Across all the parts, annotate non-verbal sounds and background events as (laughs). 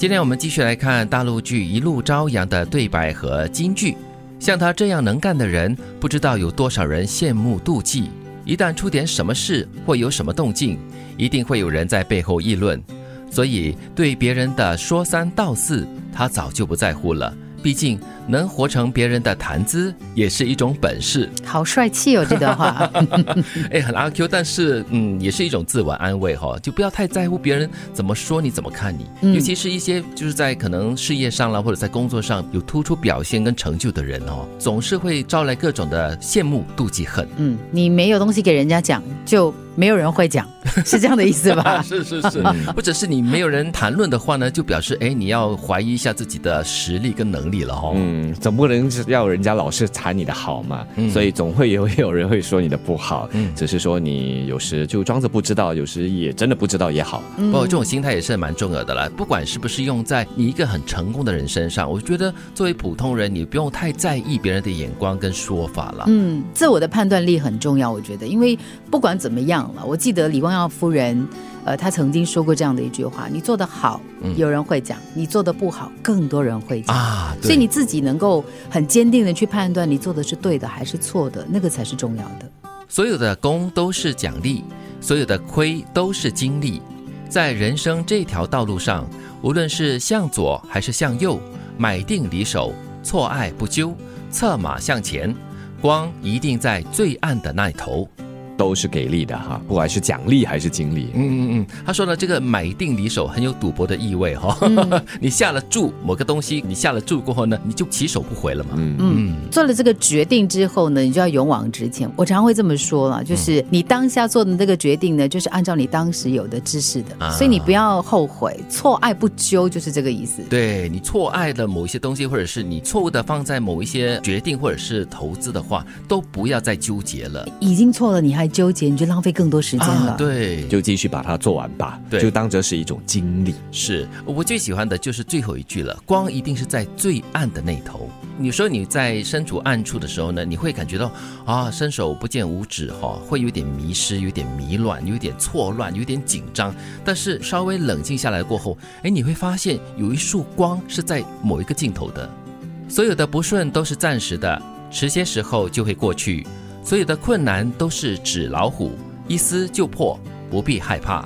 今天我们继续来看大陆剧《一路朝阳》的对白和金句。像他这样能干的人，不知道有多少人羡慕妒忌。一旦出点什么事或有什么动静，一定会有人在背后议论。所以对别人的说三道四，他早就不在乎了。毕竟能活成别人的谈资，也是一种本事。好帅气哦，这段话。(laughs) 哎，很阿 Q，但是嗯，也是一种自我安慰哈，就不要太在乎别人怎么说你，怎么看你。尤其是一些就是在可能事业上啦，或者在工作上有突出表现跟成就的人哦，总是会招来各种的羡慕、妒忌、恨。嗯，你没有东西给人家讲，就。没有人会讲，(laughs) 是这样的意思吧？(laughs) 是是是，或者是你没有人谈论的话呢，就表示哎，你要怀疑一下自己的实力跟能力了哦。嗯，总不能要人家老是谈你的好嘛，所以总会有有人会说你的不好。嗯，只是说你有时就装着不知道，有时也真的不知道也好。不过这种心态也是蛮重要的啦，不管是不是用在你一个很成功的人身上，我觉得作为普通人，你不用太在意别人的眼光跟说法了。嗯，自我的判断力很重要，我觉得，因为不管怎么样。我记得李光耀夫人，呃，她曾经说过这样的一句话：“你做得好，有人会讲；你做的不好，更多人会讲。”啊，所以你自己能够很坚定的去判断你做的是对的还是错的，那个才是重要的。所有的功都是奖励，所有的亏都是经历。在人生这条道路上，无论是向左还是向右，买定离手，错爱不纠，策马向前，光一定在最暗的那头。都是给力的哈，不管是奖励还是经历。嗯嗯嗯，他说呢这个买定离手很有赌博的意味哈。(laughs) 你下了注某个东西，你下了注过后呢，你就起手不回了嘛。嗯嗯，做了这个决定之后呢，你就要勇往直前。我常常会这么说了，就是你当下做的这个决定呢，就是按照你当时有的知识的，所以你不要后悔。错爱不纠就是这个意思。对你错爱了某一些东西，或者是你错误的放在某一些决定或者是投资的话，都不要再纠结了。已经错了，你还。纠结你就浪费更多时间了，对，就继续把它做完吧，对，就当这是一种经历。是我最喜欢的就是最后一句了，光一定是在最暗的那头。你说你在身处暗处的时候呢，你会感觉到啊，伸手不见五指哈，会有点迷失，有点迷乱，有点错乱，有点紧张。但是稍微冷静下来过后，哎，你会发现有一束光是在某一个尽头的。所有的不顺都是暂时的，迟些时候就会过去。所有的困难都是纸老虎，一撕就破，不必害怕。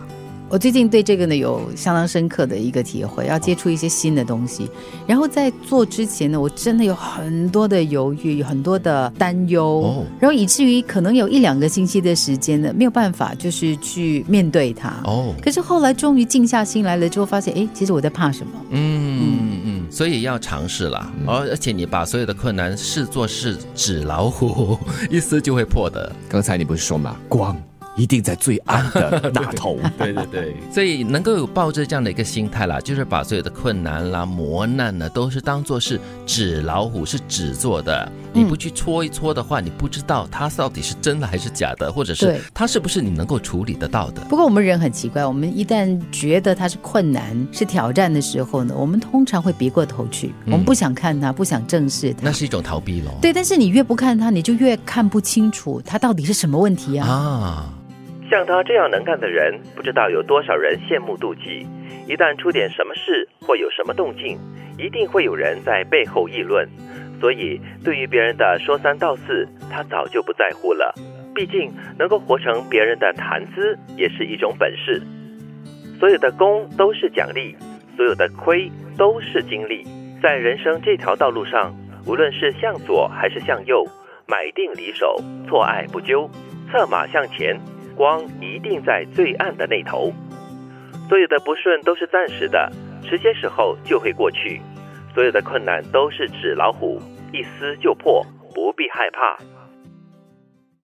我最近对这个呢有相当深刻的一个体会，要接触一些新的东西，然后在做之前呢，我真的有很多的犹豫，有很多的担忧，然后以至于可能有一两个星期的时间呢，没有办法就是去面对它。哦，可是后来终于静下心来了之后，发现哎，其实我在怕什么？嗯嗯嗯，所以要尝试了，而而且你把所有的困难视作是纸老虎，(laughs) 一撕就会破的。刚才你不是说吗？光。一定在最暗的 (laughs) 那头。对对对，所以能够有抱着这样的一个心态啦，就是把所有的困难啦、磨难呢，都是当做是纸老虎，是纸做的。你不去搓一搓的话，你不知道它到底是真的还是假的，或者是它是不是你能够处理得到的。不过我们人很奇怪，我们一旦觉得它是困难、是挑战的时候呢，我们通常会别过头去，我们不想看它，不想正视它。那是一种逃避喽。对，但是你越不看它，你就越看不清楚它到底是什么问题啊。啊。像他这样能干的人，不知道有多少人羡慕妒忌。一旦出点什么事或有什么动静，一定会有人在背后议论。所以，对于别人的说三道四，他早就不在乎了。毕竟，能够活成别人的谈资，也是一种本事。所有的功都是奖励，所有的亏都是经历。在人生这条道路上，无论是向左还是向右，买定离手，错爱不纠，策马向前。光一定在最暗的那头，所有的不顺都是暂时的，迟些时候就会过去。所有的困难都是纸老虎，一撕就破，不必害怕。